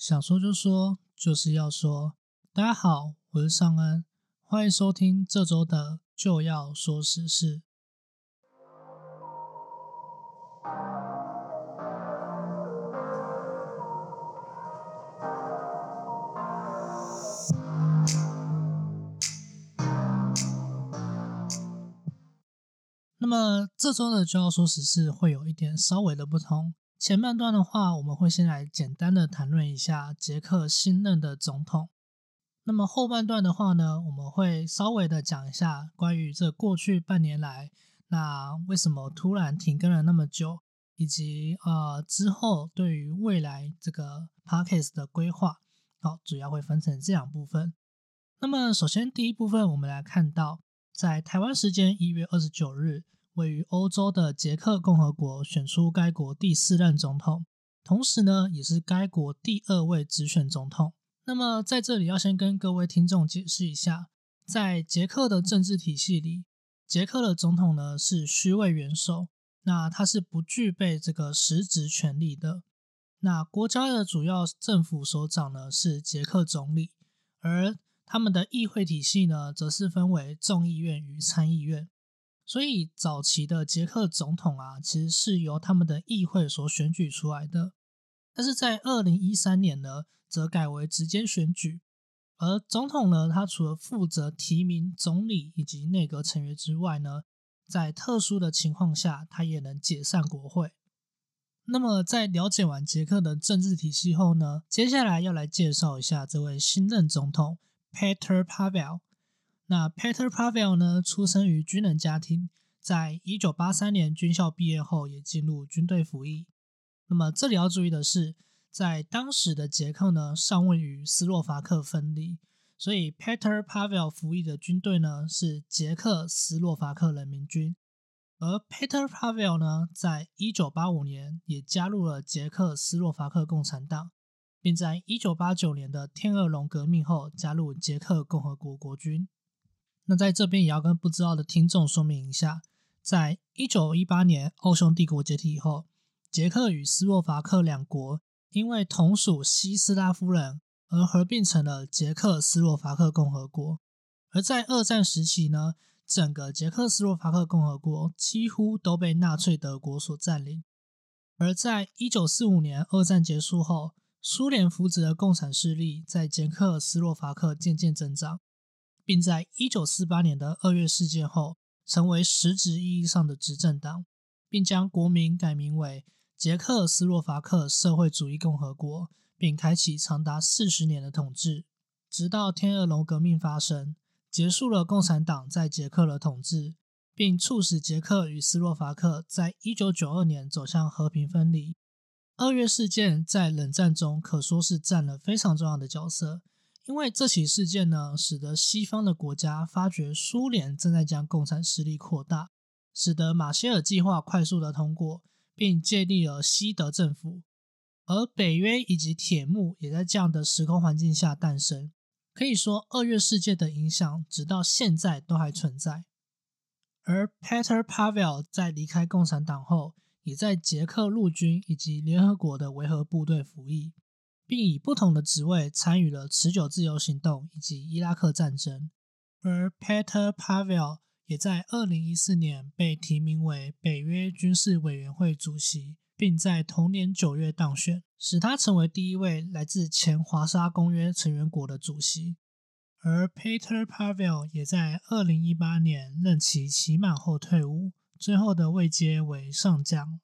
想说就说，就是要说。大家好，我是尚恩，欢迎收听这周的就要说时事。那么这周的就要说时事会有一点稍微的不同。前半段的话，我们会先来简单的谈论一下捷克新任的总统。那么后半段的话呢，我们会稍微的讲一下关于这过去半年来，那为什么突然停更了那么久，以及呃之后对于未来这个 podcast 的规划。好，主要会分成这两部分。那么首先第一部分，我们来看到。在台湾时间一月二十九日，位于欧洲的捷克共和国选出该国第四任总统，同时呢，也是该国第二位直选总统。那么在这里要先跟各位听众解释一下，在捷克的政治体系里，捷克的总统呢是虚位元首，那他是不具备这个实职权力的。那国家的主要政府首长呢是捷克总理，而他们的议会体系呢，则是分为众议院与参议院，所以早期的捷克总统啊，其实是由他们的议会所选举出来的。但是在二零一三年呢，则改为直接选举，而总统呢，他除了负责提名总理以及内阁成员之外呢，在特殊的情况下，他也能解散国会。那么在了解完捷克的政治体系后呢，接下来要来介绍一下这位新任总统。Peter Pavel，那 Peter Pavel 呢？出生于军人家庭，在一九八三年军校毕业后，也进入军队服役。那么这里要注意的是，在当时的捷克呢，尚未与斯洛伐克分离，所以 Peter Pavel 服役的军队呢是捷克斯洛伐克人民军。而 Peter Pavel 呢，在一九八五年也加入了捷克斯洛伐克共产党。并在一九八九年的天鹅绒革命后加入捷克共和国国军。那在这边也要跟不知道的听众说明一下，在一九一八年奥匈帝国解体以后，捷克与斯洛伐克两国因为同属西斯拉夫人而合并成了捷克斯洛伐克共和国。而在二战时期呢，整个捷克斯洛伐克共和国几乎都被纳粹德国所占领。而在一九四五年二战结束后，苏联扶植的共产势力在捷克斯洛伐克渐渐增长，并在一九四八年的二月事件后，成为实质意义上的执政党，并将国名改名为捷克斯洛伐克社会主义共和国，并开启长达四十年的统治，直到天鹅绒革命发生，结束了共产党在捷克的统治，并促使捷克与斯洛伐克在一九九二年走向和平分离。二月事件在冷战中可说是占了非常重要的角色，因为这起事件呢，使得西方的国家发觉苏联正在将共产势力扩大，使得马歇尔计划快速的通过，并建立了西德政府，而北约以及铁幕也在这样的时空环境下诞生。可以说，二月事件的影响直到现在都还存在。而 Peter Pavel 在离开共产党后。也在捷克陆军以及联合国的维和部队服役，并以不同的职位参与了持久自由行动以及伊拉克战争。而 Peter Pavel 也在2014年被提名为北约军事委员会主席，并在同年9月当选，使他成为第一位来自前华沙公约成员国的主席。而 Peter Pavel 也在2018年任期期满后退伍。最后的位阶为上将。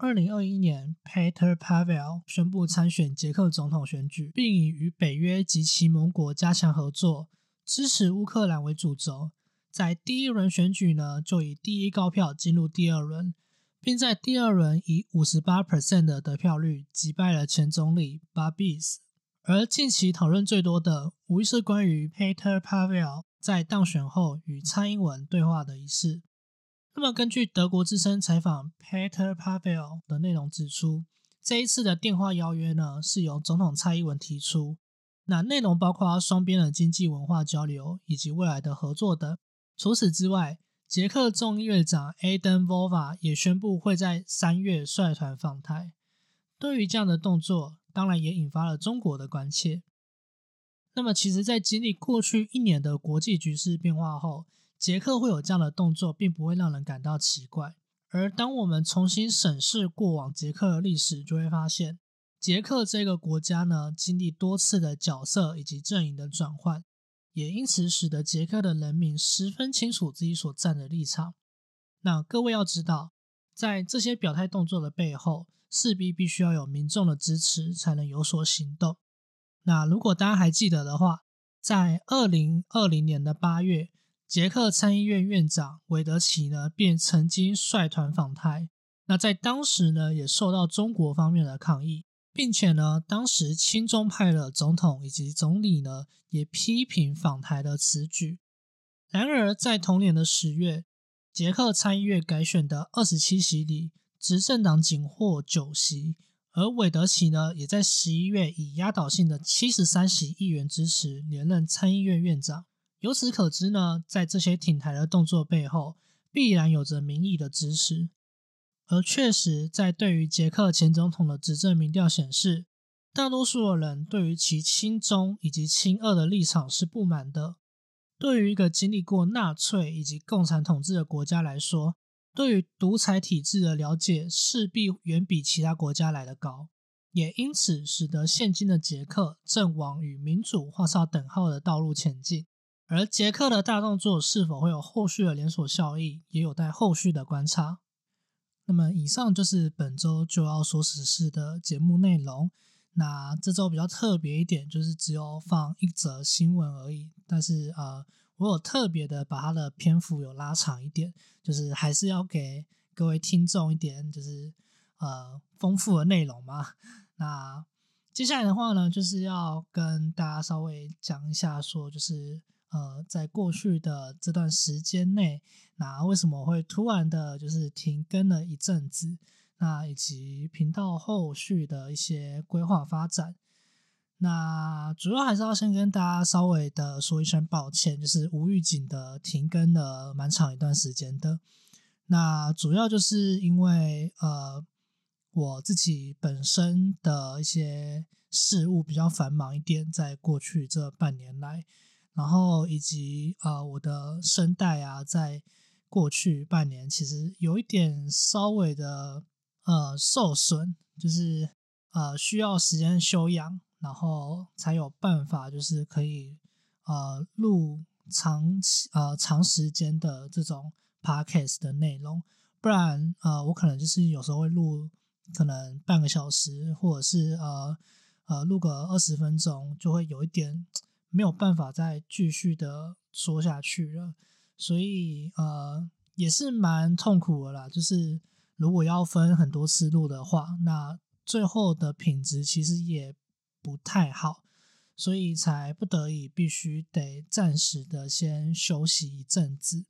二零二一年，Peter Pavel 宣布参选捷克总统选举，并以与北约及其盟国加强合作、支持乌克兰为主轴。在第一轮选举呢，就以第一高票进入第二轮，并在第二轮以五十八 percent 的得票率击败了前总理 Babis。而近期讨论最多的，无疑是关于 Peter Pavel 在当选后与蔡英文对话的仪式。那么，根据德国之声采访 Peter Pavel 的内容指出，这一次的电话邀约呢，是由总统蔡英文提出。那内容包括双边的经济文化交流以及未来的合作等。除此之外，捷克众议院长 Adam Vova 也宣布会在三月率团访台。对于这样的动作，当然也引发了中国的关切。那么，其实，在经历过去一年的国际局势变化后，捷克会有这样的动作，并不会让人感到奇怪。而当我们重新审视过往捷克的历史，就会发现，捷克这个国家呢，经历多次的角色以及阵营的转换，也因此使得捷克的人民十分清楚自己所站的立场。那各位要知道，在这些表态动作的背后，势必必须要有民众的支持，才能有所行动。那如果大家还记得的话，在二零二零年的八月，捷克参议院院长韦德奇呢，便曾经率团访台。那在当时呢，也受到中国方面的抗议，并且呢，当时亲中派的总统以及总理呢，也批评访台的此举。然而，在同年的十月，捷克参议院改选的二十七席里，执政党仅获九席。而韦德奇呢，也在十一月以压倒性的七十三席议员支持连任参议院院长。由此可知呢，在这些挺台的动作背后，必然有着民意的支持。而确实，在对于捷克前总统的执政民调显示，大多数的人对于其亲中以及亲俄的立场是不满的。对于一个经历过纳粹以及共产统治的国家来说，对于独裁体制的了解势必远比其他国家来得高，也因此使得现今的捷克正往与民主画上等号的道路前进。而捷克的大动作是否会有后续的连锁效应，也有待后续的观察。那么，以上就是本周就要说实事的节目内容。那这周比较特别一点，就是只有放一则新闻而已。但是，呃。我有特别的把它的篇幅有拉长一点，就是还是要给各位听众一点，就是呃丰富的内容嘛。那接下来的话呢，就是要跟大家稍微讲一下，说就是呃在过去的这段时间内，那为什么会突然的就是停更了一阵子，那以及频道后续的一些规划发展。那主要还是要先跟大家稍微的说一声抱歉，就是无预警的停更了蛮长一段时间的。那主要就是因为呃我自己本身的一些事务比较繁忙一点，在过去这半年来，然后以及呃我的声带啊，在过去半年其实有一点稍微的呃受损，就是呃需要时间休养。然后才有办法，就是可以呃录长期呃长时间的这种 podcast 的内容，不然呃我可能就是有时候会录可能半个小时，或者是呃呃录个二十分钟，就会有一点没有办法再继续的说下去了，所以呃也是蛮痛苦的啦。就是如果要分很多次录的话，那最后的品质其实也。不太好，所以才不得已必须得暂时的先休息一阵子。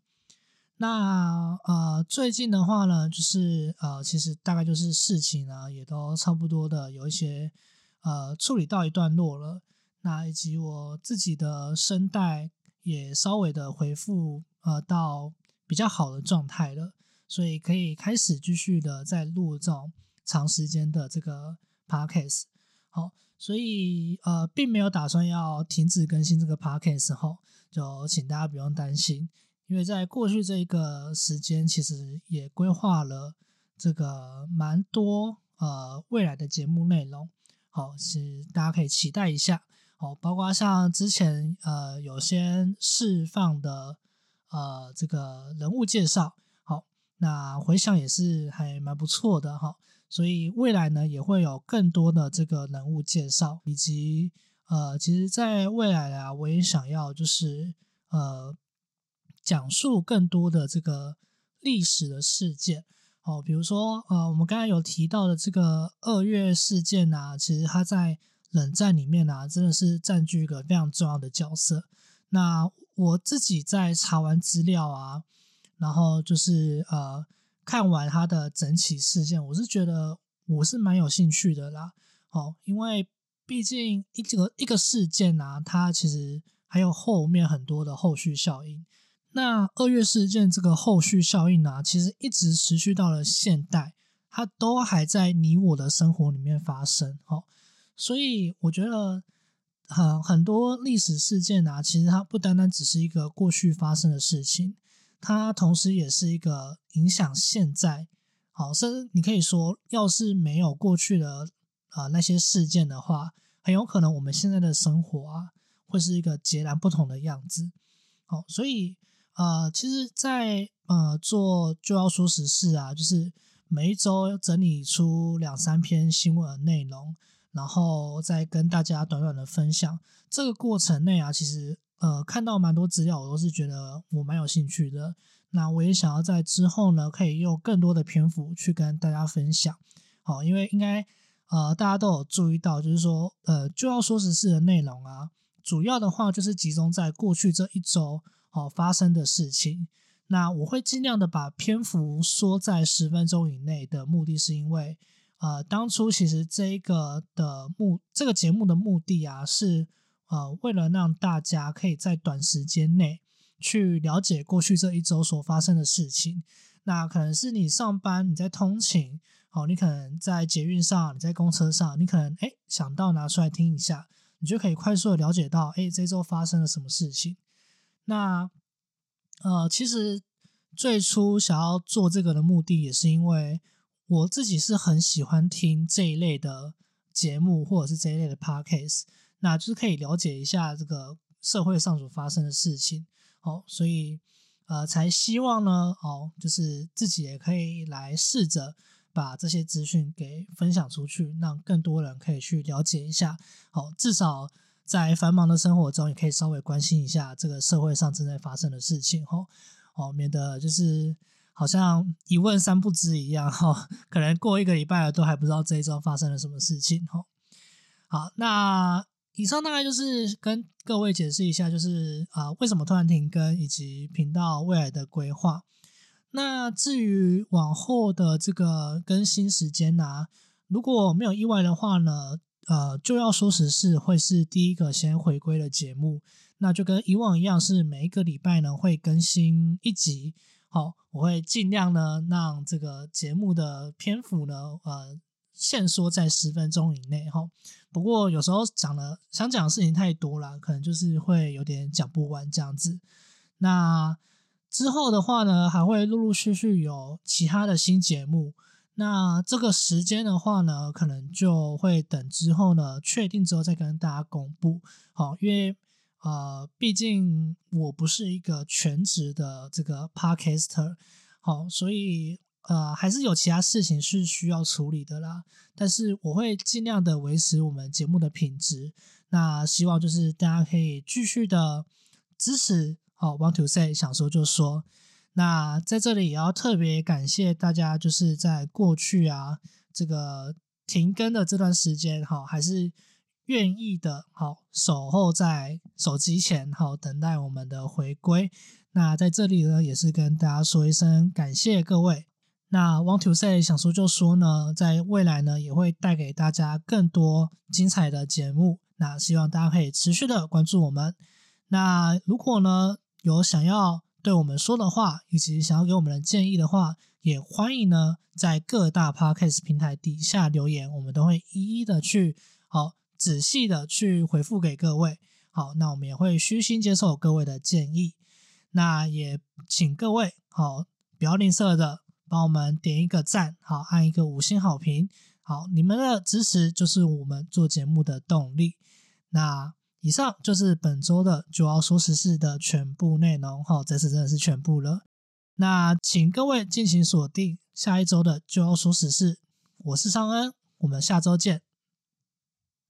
那呃，最近的话呢，就是呃，其实大概就是事情呢也都差不多的有一些呃处理到一段落了。那以及我自己的声带也稍微的恢复呃到比较好的状态了，所以可以开始继续的在录这种长时间的这个 podcast。好。所以呃，并没有打算要停止更新这个 podcast 后，就请大家不用担心，因为在过去这一个时间，其实也规划了这个蛮多呃未来的节目内容，好，是大家可以期待一下，好，包括像之前呃有些释放的呃这个人物介绍，好，那回想也是还蛮不错的哈。所以未来呢，也会有更多的这个人物介绍，以及呃，其实，在未来啊，我也想要就是呃，讲述更多的这个历史的事件哦，比如说呃，我们刚才有提到的这个二月事件啊，其实它在冷战里面啊，真的是占据一个非常重要的角色。那我自己在查完资料啊，然后就是呃。看完他的整起事件，我是觉得我是蛮有兴趣的啦。哦，因为毕竟一个一个事件啊，它其实还有后面很多的后续效应。那二月事件这个后续效应啊，其实一直持续到了现代，它都还在你我的生活里面发生。哦，所以我觉得很很多历史事件啊，其实它不单单只是一个过去发生的事情，它同时也是一个影响现在。好，甚至你可以说，要是没有过去的啊那些事件的话，很有可能我们现在的生活啊，会是一个截然不同的样子。好，所以呃，其实，在呃做就要说实事啊，就是每一周整理出两三篇新闻的内容。然后再跟大家短短的分享这个过程内啊，其实呃看到蛮多资料，我都是觉得我蛮有兴趣的。那我也想要在之后呢，可以用更多的篇幅去跟大家分享。好，因为应该呃大家都有注意到，就是说呃就要说实事的内容啊，主要的话就是集中在过去这一周好发生的事情。那我会尽量的把篇幅缩在十分钟以内的目的是因为。呃，当初其实这一个的目这个节目的目的啊，是呃为了让大家可以在短时间内去了解过去这一周所发生的事情。那可能是你上班，你在通勤，哦，你可能在捷运上，你在公车上，你可能哎想到拿出来听一下，你就可以快速的了解到，哎，这周发生了什么事情。那呃，其实最初想要做这个的目的，也是因为。我自己是很喜欢听这一类的节目，或者是这一类的 podcast，那就是可以了解一下这个社会上所发生的事情，哦，所以呃，才希望呢，哦，就是自己也可以来试着把这些资讯给分享出去，让更多人可以去了解一下，哦，至少在繁忙的生活中，也可以稍微关心一下这个社会上正在发生的事情，吼，哦，免得就是。好像一问三不知一样哈，可能过一个礼拜了都还不知道这一周发生了什么事情哈。好，那以上大概就是跟各位解释一下，就是啊为什么突然停更以及频道未来的规划。那至于往后的这个更新时间呢，如果没有意外的话呢，呃就要说时事会是第一个先回归的节目，那就跟以往一样，是每一个礼拜呢会更新一集。好，我会尽量呢，让这个节目的篇幅呢，呃，限缩在十分钟以内。哈，不过有时候讲的想讲的事情太多了，可能就是会有点讲不完这样子。那之后的话呢，还会陆陆续续有其他的新节目。那这个时间的话呢，可能就会等之后呢确定之后再跟大家公布。好，因为。呃，毕竟我不是一个全职的这个 podcaster，好，所以呃，还是有其他事情是需要处理的啦。但是我会尽量的维持我们节目的品质。那希望就是大家可以继续的支持。好，Want to say，想说就说。那在这里也要特别感谢大家，就是在过去啊这个停更的这段时间，哈，还是。愿意的，好守候在手机前，好等待我们的回归。那在这里呢，也是跟大家说一声感谢各位。那 Want to say 想说就说呢，在未来呢，也会带给大家更多精彩的节目。那希望大家可以持续的关注我们。那如果呢有想要对我们说的话，以及想要给我们的建议的话，也欢迎呢在各大 Podcast 平台底下留言，我们都会一一的去好。仔细的去回复给各位，好，那我们也会虚心接受各位的建议，那也请各位好不要吝啬的帮我们点一个赞，好按一个五星好评，好，你们的支持就是我们做节目的动力。那以上就是本周的就要说时事的全部内容，好，这次真的是全部了。那请各位进行锁定下一周的就要说时事，我是尚恩，我们下周见。